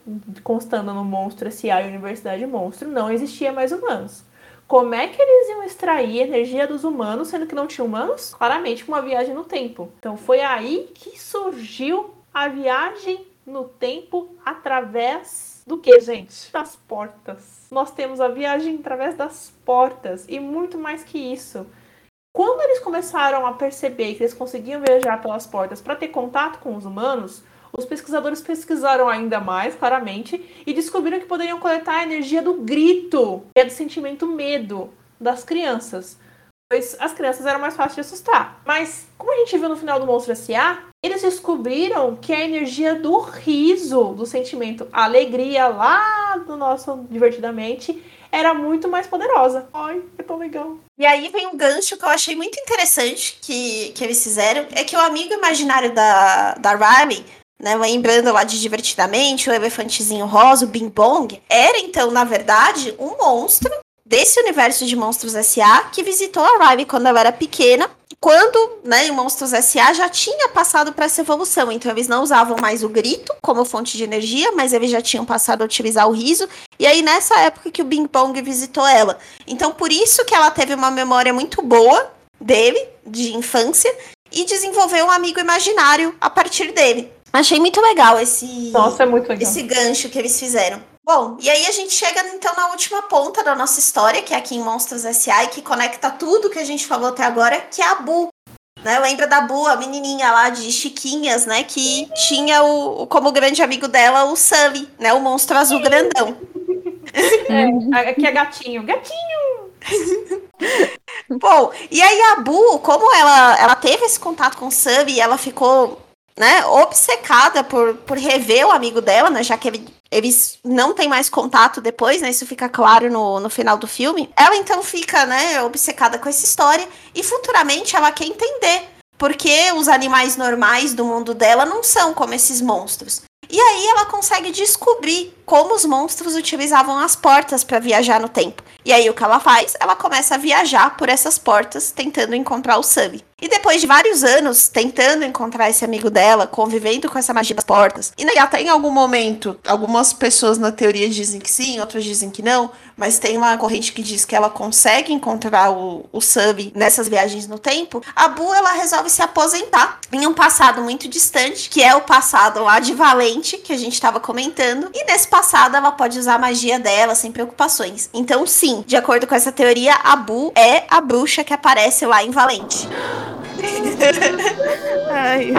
constando no Monstro S.A. e Universidade Monstro, não existia mais humanos. Como é que eles iam extrair energia dos humanos, sendo que não tinha humanos? Claramente com uma viagem no tempo. Então foi aí que surgiu a viagem no tempo através do que, gente? Das portas. Nós temos a viagem através das portas e muito mais que isso. Quando eles começaram a perceber que eles conseguiam viajar pelas portas para ter contato com os humanos, os pesquisadores pesquisaram ainda mais, claramente, e descobriram que poderiam coletar a energia do grito, que é do sentimento medo das crianças. Pois as crianças eram mais fáceis de assustar. Mas, como a gente viu no final do Monstro S.A., eles descobriram que a energia do riso, do sentimento alegria lá do nosso divertidamente, era muito mais poderosa. Ai, é tão legal. E aí vem um gancho que eu achei muito interessante que, que eles fizeram, é que o amigo imaginário da, da Riley, né, lembrando lá de Divertidamente, o elefantezinho rosa, o Bing Bong, era então, na verdade, um monstro desse universo de Monstros S.A. que visitou a Riley quando ela era pequena quando, né, em Monstros S.A. já tinha passado para essa evolução. Então, eles não usavam mais o grito como fonte de energia, mas eles já tinham passado a utilizar o riso. E aí, nessa época que o Bing Bong visitou ela. Então, por isso que ela teve uma memória muito boa dele, de infância, e desenvolveu um amigo imaginário a partir dele. Achei muito legal esse, Nossa, é muito legal. esse gancho que eles fizeram. Bom, e aí a gente chega então na última ponta da nossa história, que é aqui em Monstros S.A. e que conecta tudo que a gente falou até agora, que é a Bu. Né? Lembra da Bu, a menininha lá de Chiquinhas, né? Que tinha o, como grande amigo dela o Sully, né? O monstro azul grandão. É, aqui é gatinho. Gatinho! Bom, e aí a Bu, como ela, ela teve esse contato com o Sully e ela ficou né, obcecada por, por rever o amigo dela, né, já que ele, eles não têm mais contato depois, né, isso fica claro no, no final do filme. Ela então fica, né, obcecada com essa história e futuramente ela quer entender porque os animais normais do mundo dela não são como esses monstros. E aí ela consegue descobrir como os monstros utilizavam as portas para viajar no tempo. E aí o que ela faz? Ela começa a viajar por essas portas tentando encontrar o Sully. E depois de vários anos tentando encontrar esse amigo dela, convivendo com essa magia das portas, e até em algum momento, algumas pessoas na teoria dizem que sim, outras dizem que não, mas tem uma corrente que diz que ela consegue encontrar o, o Sub nessas viagens no tempo, a Bu ela resolve se aposentar em um passado muito distante, que é o passado lá de Valente, que a gente estava comentando, e nesse passado ela pode usar a magia dela sem preocupações. Então, sim, de acordo com essa teoria, a Bu é a bruxa que aparece lá em Valente. Ai.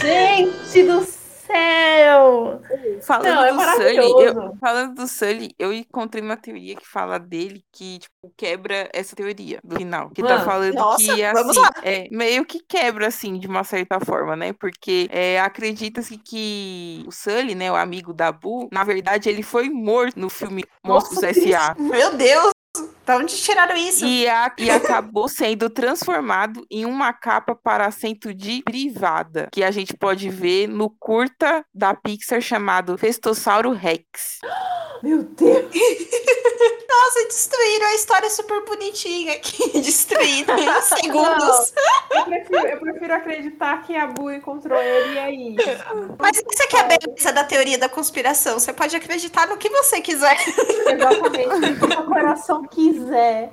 Gente do céu! Falando Não, é do Sully, eu, falando do Sully, eu encontrei uma teoria que fala dele que, tipo, quebra essa teoria do final. Que tá Mano, falando nossa, que, vamos assim, é, meio que quebra, assim, de uma certa forma, né? Porque é, acredita-se que o Sully, né, o amigo da Bu, na verdade, ele foi morto no filme Monstros S.A. Meu Deus! Da onde tiraram isso? E, a- e acabou sendo transformado em uma capa para assento de privada, que a gente pode ver no curta da Pixar chamado Festossauro Rex. Meu Deus! Nossa, destruíram a história super bonitinha aqui. Destruíram em segundos. Eu prefiro, eu prefiro acreditar que a Bu encontrou ele e aí. Mas isso aqui é a beleza da teoria da conspiração. Você pode acreditar no que você quiser. Exatamente. O que o coração quiser.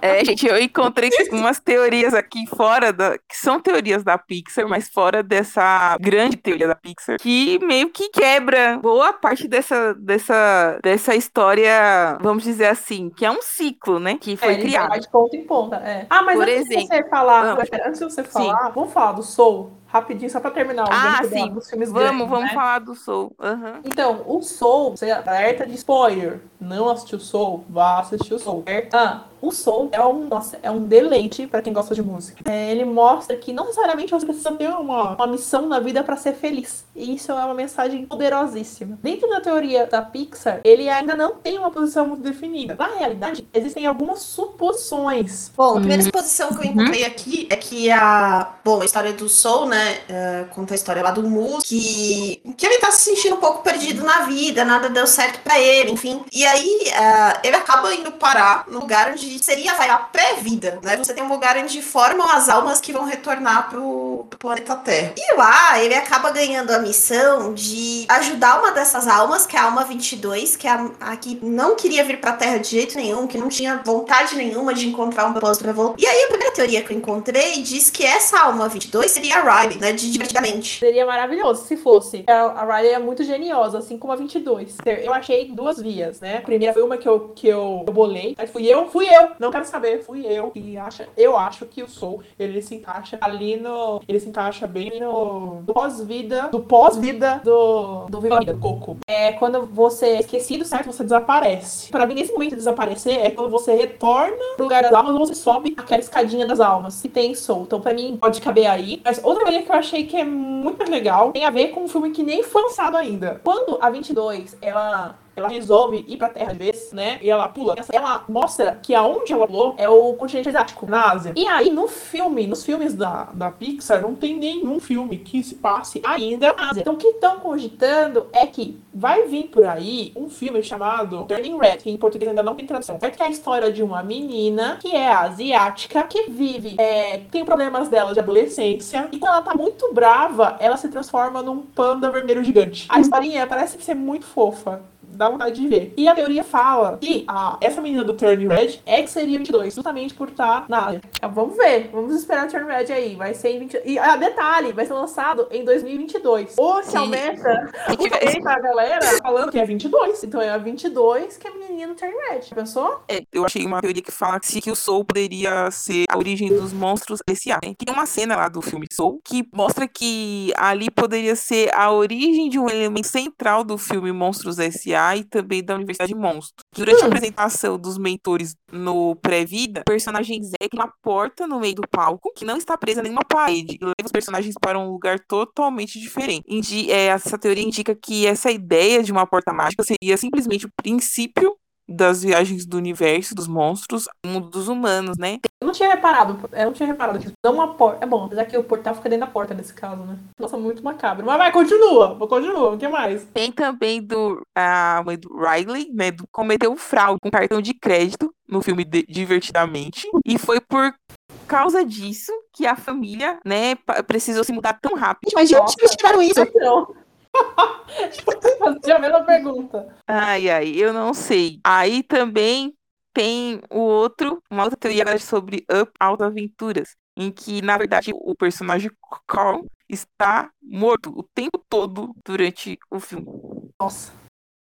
É, gente, eu encontrei umas teorias aqui fora da. que são teorias da Pixar, mas fora dessa grande teoria da Pixar, que meio que quebra boa parte dessa, dessa, dessa história, vamos dizer assim, que é um ciclo, né? Que foi É, ele criado. vai de ponta em ponta. É. Ah, mas Por antes exemplo- de você falar, Antes de você falar, vamos falar do Soul, rapidinho, só pra terminar o Ah, sim. dos filmes Vamos, grandes, vamos né? falar do Soul. Aham. Então, o Soul, você alerta de spoiler. Não assistiu o Soul? Vá assistir o Soul. Ah, o Soul é um, nossa, é um deleite pra quem gosta de música. É, ele mostra que não necessariamente você precisa ter uma, uma missão na vida pra ser feliz. E isso é uma mensagem poderosíssima. Dentro da teoria da Pixar, ele ainda não tem uma posição muito definida. Na realidade, existem algumas suposições. Bom, a primeira exposição que eu encontrei aqui é que a. Bom, a história do Soul, né? É, conta a história lá do Mus, que, que ele tá se sentindo um pouco perdido na vida, nada deu certo pra ele, enfim. E aí é, ele acaba indo parar no lugar onde seria vai, a pré-vida, né? Você tem um lugar onde formam as almas que vão retornar pro, pro planeta Terra. E lá ele acaba ganhando a missão de ajudar uma dessas almas, que é a alma 22, que é a, a que não queria vir pra Terra de jeito nenhum, que não tinha vontade nenhuma de encontrar um propósito pra voltar. E aí a primeira teoria que eu encontrei diz que essa alma 22 seria a Riley, né? De divertidamente. Seria maravilhoso se fosse. A, a Riley é muito geniosa, assim como a 22. Eu achei duas vias, né? A primeira foi uma que eu, que eu, eu bolei. Aí fui eu, fui eu. Não quero saber, fui eu. E acha, eu acho que o Soul, ele se encaixa ali no... Ele se encaixa bem no, no pós-vida, do pós-vida do, do Viva Vida, do Coco. É quando você é esquecido, certo? Você desaparece. Pra mim, nesse momento de desaparecer, é quando você retorna pro lugar das almas, você sobe aquela escadinha das almas. Que tem Soul. Então, pra mim, pode caber aí. Mas outra que eu achei que é muito legal tem a ver com um filme que nem foi lançado ainda. Quando a 22, ela ela resolve ir pra Terra de vez, né? E ela pula. Ela mostra que aonde ela pulou é o continente asiático, na Ásia. E aí, no filme, nos filmes da, da Pixar, não tem nenhum filme que se passe ainda na Ásia. Então, o que estão cogitando é que vai vir por aí um filme chamado Turning Red, que em português ainda não tem tradução. Vai que é a história de uma menina que é asiática, que vive, é, tem problemas dela de adolescência, e quando ela tá muito brava, ela se transforma num panda vermelho gigante. A historinha parece ser muito fofa dá vontade de ver. E a teoria fala que a, essa menina do Turn Red é que seria 22, justamente por estar na área. Então, vamos ver, vamos esperar o Turn Red aí. Vai ser em 20... E, ah, detalhe, vai ser lançado em 2022. Ou se aumenta, Se tivesse- aumenta a galera falando que é 22. Então é a 22 que é a menininha do Turn Red. Pensou? É, eu achei uma teoria que fala que o Soul poderia ser a origem dos monstros S.A. né? Tem uma cena lá do filme Soul que mostra que ali poderia ser a origem de um elemento central do filme Monstros S.A. e também da Universidade Monstro. Durante a Hum. apresentação dos mentores no pré-vida, o personagem Zé uma porta no meio do palco que não está presa nenhuma parede e leva os personagens para um lugar totalmente diferente. Indi- é, essa teoria indica que essa ideia de uma porta mágica seria simplesmente o princípio das viagens do universo, dos monstros, mundo dos humanos, né? Eu não tinha reparado, eu não tinha reparado que não uma porta. É bom, apesar que o portal fica dentro da porta nesse caso, né? Nossa, muito macabro. Mas vai, continua, continua, o que mais? Tem também do a mãe do Riley, né? Do, cometeu fraude com cartão de crédito no filme de- Divertidamente. E foi por causa disso que a família, né, precisou se mudar tão rápido. Mas de onde eles tiraram isso? Não. Fazer a mesma pergunta. Ai, ai, eu não sei. Aí também tem o outro, uma outra teoria agora sobre Up Alto Aventuras, em que, na verdade, o personagem Carl está morto o tempo todo durante o filme. Nossa.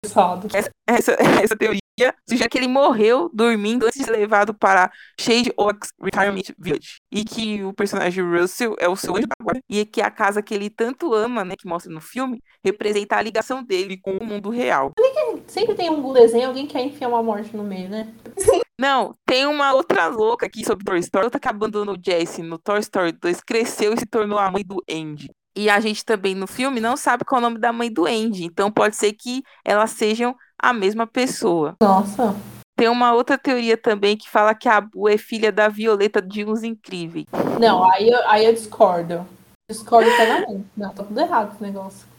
Pesado. Essa, essa, essa teoria sugere que ele morreu dormindo antes de ser levado para Shade Oaks Retirement Village. E que o personagem Russell é o seu anjo da guarda. E que a casa que ele tanto ama, né, que mostra no filme, representa a ligação dele com o mundo real. Sempre tem um desenho, alguém quer enfiar uma morte no meio, né? Não, tem uma outra louca aqui sobre Toy Story, outra que abandonou Jessie no Toy Story 2, cresceu e se tornou a mãe do Andy. E a gente também no filme não sabe qual é o nome da mãe do Andy, então pode ser que elas sejam a mesma pessoa. Nossa. Tem uma outra teoria também que fala que a Bu é filha da Violeta de uns incríveis. Não, aí eu, aí eu discordo. Discordo plenamente. Não, tá tudo errado esse negócio.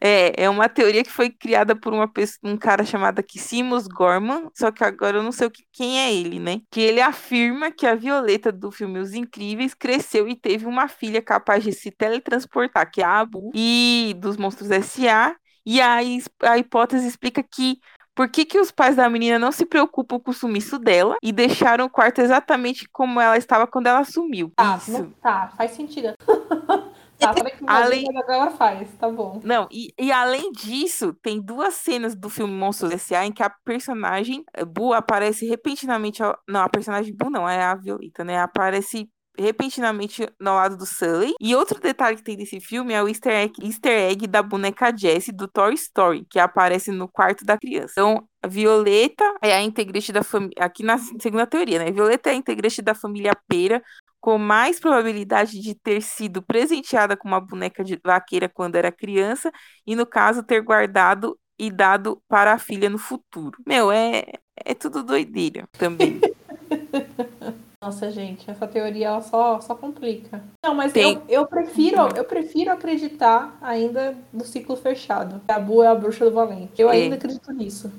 É, é uma teoria que foi criada por uma pessoa, um cara chamado Kissimus Gorman, só que agora eu não sei o que, quem é ele, né? Que ele afirma que a Violeta do filme Os Incríveis cresceu e teve uma filha capaz de se teletransportar, que é a Abu, e dos Monstros S.A. E a, his- a hipótese explica que por que, que os pais da menina não se preocupam com o sumiço dela e deixaram o quarto exatamente como ela estava quando ela sumiu. Tá, Isso. tá, faz sentido. tá, para que Além- agora faz, tá bom. Não, e, e além disso, tem duas cenas do filme Monstros S.A. em que a personagem eh, Boo aparece repentinamente. ao- Não, a personagem Boo não, é a Violeta, né? Aparece repentinamente ao lado do Sully. E outro detalhe que tem desse filme é o easter egg, easter egg da boneca Jessie do Toy Story, que aparece no quarto da criança. Então, a Violeta é a integrante da família. Aqui na segunda teoria, né? Violeta é a integrante da família Pera com mais probabilidade de ter sido presenteada com uma boneca de vaqueira quando era criança e, no caso, ter guardado e dado para a filha no futuro. Meu, é, é tudo doideira também. Nossa, gente, essa teoria ela só, só complica. Não, mas Tem- eu, eu prefiro eu prefiro acreditar ainda no ciclo fechado. A Bu é a bruxa do Valente. Eu É. ainda acredito nisso.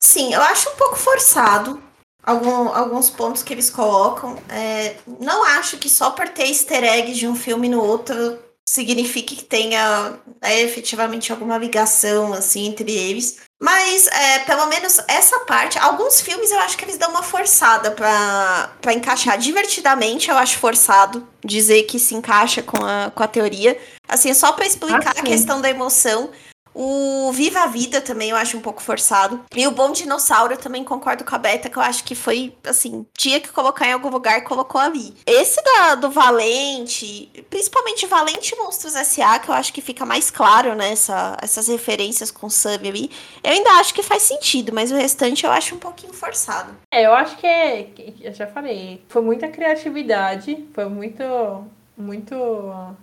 Sim, eu acho um pouco forçado algum- alguns pontos que eles colocam. É, não acho que só por ter easter eggs de um filme no outro signifique que tenha é, efetivamente alguma ligação assim entre eles. Mas é, pelo menos essa parte, alguns filmes eu acho que eles dão uma forçada pra pra encaixar divertidamente. Eu acho forçado dizer que se encaixa com a, com a teoria. Assim, só pra explicar Ah, a questão da emoção. O Viva a Vida também eu acho um pouco forçado. E o Bom Dinossauro eu também concordo com a Beta, que eu acho que foi, assim, tinha que colocar em algum lugar, colocou ali. Esse da, do Valente, principalmente Valente Monstros S.A., que eu acho que fica mais claro, né, essa- essas referências com Sub ali, eu ainda acho que faz sentido, mas o restante eu acho um pouquinho forçado. É, eu acho que é. Eu já falei. Foi muita criatividade. Foi muito. Muito.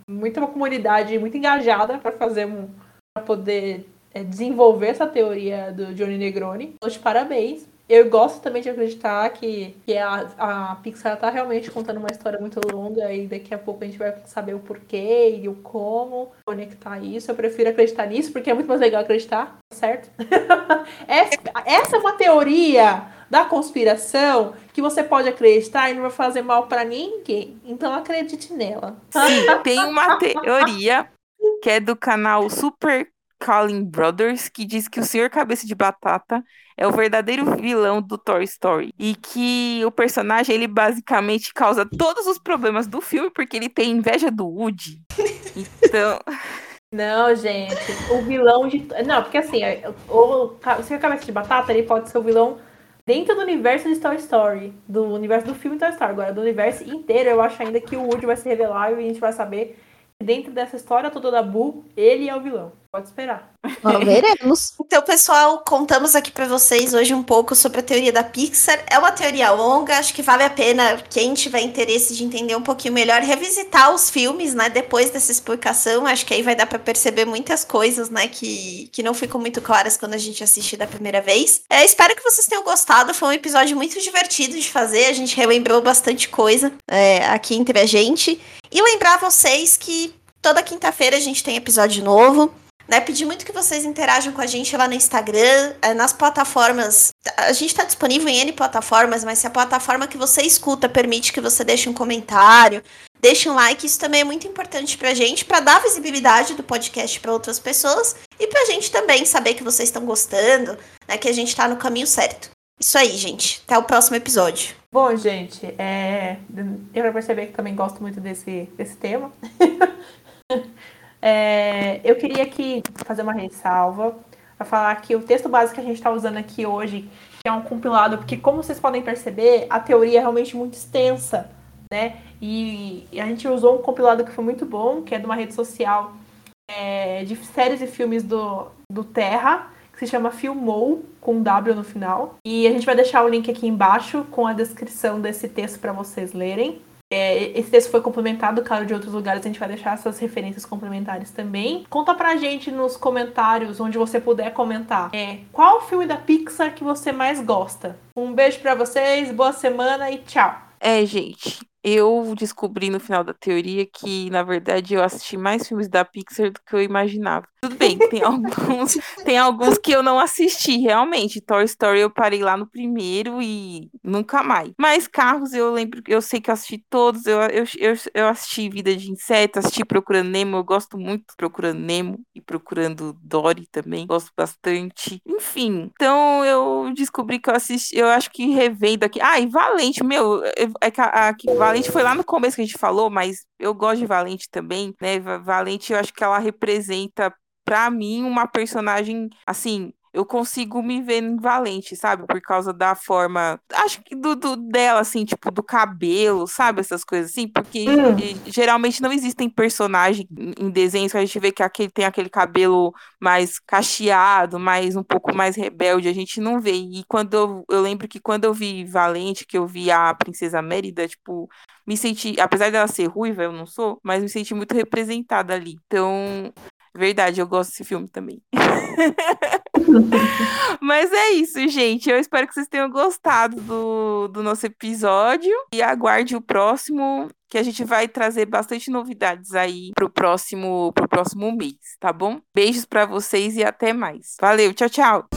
Muita uma comunidade muito engajada pra fazer um. Pra poder é, desenvolver essa teoria do Johnny Negroni. De parabéns. Eu gosto também de acreditar que, que a, a Pixar tá realmente contando uma história muito longa e daqui a pouco a gente vai saber o porquê e o como conectar isso. Eu prefiro acreditar nisso porque é muito mais legal acreditar, certo? essa, essa é uma teoria da conspiração que você pode acreditar e não vai fazer mal pra ninguém. Então acredite nela. Sim, tem uma teoria que é do canal Super Calling Brothers que diz que o Senhor Cabeça de Batata é o verdadeiro vilão do Toy Story e que o personagem ele basicamente causa todos os problemas do filme porque ele tem inveja do Woody. Então, Não, gente, o vilão de. Não, porque assim, o, o Senhor Cabeça de Batata ele pode ser o vilão dentro do universo de Toy Story, do universo do filme Toy Story. Agora, do universo inteiro, eu acho ainda que o Woody vai se revelar e a gente vai saber dentro dessa história toda da Boo, ele é o vilão. Pode esperar. Ó, veremos. Então, pessoal, contamos aqui pra vocês hoje um pouco sobre a teoria da Pixar. É uma teoria longa, acho que vale a pena quem tiver interesse de entender um pouquinho melhor revisitar os filmes, né, depois dessa explicação. Acho que aí vai dar pra perceber muitas coisas, né, que, que não ficam muito claras quando a gente assiste da primeira vez. É, espero que vocês tenham gostado. Foi um episódio muito divertido de fazer. A gente relembrou bastante coisa é, aqui entre a gente. E lembrar vocês que toda quinta-feira a gente tem episódio novo. Né? Pedir muito que vocês interajam com a gente lá no Instagram, eh, nas plataformas. A gente está disponível em N plataformas, mas se a plataforma que você escuta permite que você deixe um comentário, deixe um like, isso também é muito importante pra gente, para dar visibilidade do podcast para outras pessoas e pra gente também saber que vocês estão gostando, né, que a gente tá no caminho certo. Isso aí, gente. Até o próximo episódio. Bom, gente, é... eu já percebi que também gosto muito desse, desse tema. é... Eu queria aqui fazer uma ressalva para falar que o texto básico que a gente está usando aqui hoje é um compilado, porque como vocês podem perceber, a teoria é realmente muito extensa, né? E, e a gente usou um compilado que foi muito bom, que é de uma rede social é, de séries e filmes do, do Terra, que se chama Filmou, com W no final. E a gente vai deixar o link aqui embaixo com a descrição desse texto para vocês lerem. É, esse texto foi complementado, claro, de outros lugares, a gente vai deixar essas referências complementares também. Conta pra gente nos comentários, onde você puder comentar, é, qual filme da Pixar que você mais gosta. Um beijo para vocês, boa semana e tchau! É, gente, eu descobri no final da teoria que, na verdade, eu assisti mais filmes da Pixar do que eu imaginava. Tudo bem, tem alguns, tem alguns que eu não assisti, realmente. Toy Story eu parei lá no primeiro e nunca mais. Mas Carros eu lembro, eu sei que eu assisti todos. Eu, eu, eu, eu assisti Vida de Inseto, assisti Procurando Nemo. Eu gosto muito de Procurando Nemo e Procurando Dory também. Gosto bastante. Enfim, então eu descobri que eu assisti, eu acho que revendo aqui. Ah, e Valente, meu, é que a, a que Valente foi lá no começo que a gente falou, mas eu gosto de Valente também, né? Valente, eu acho que ela representa para mim uma personagem assim eu consigo me ver em Valente, sabe? Por causa da forma. Acho que do, do dela, assim, tipo, do cabelo, sabe? Essas coisas assim. Porque hum. geralmente não existem personagens em desenhos que a gente vê que aquele, tem aquele cabelo mais cacheado, mais um pouco mais rebelde. A gente não vê. E quando eu, eu lembro que quando eu vi Valente, que eu vi a Princesa Mérida, tipo, me senti, apesar dela ser ruiva, eu não sou, mas me senti muito representada ali. Então, Verdade, eu gosto desse filme também. Mas é isso, gente. Eu espero que vocês tenham gostado do, do nosso episódio. E aguarde o próximo, que a gente vai trazer bastante novidades aí pro próximo, pro próximo mês, tá bom? Beijos para vocês e até mais. Valeu, tchau, tchau.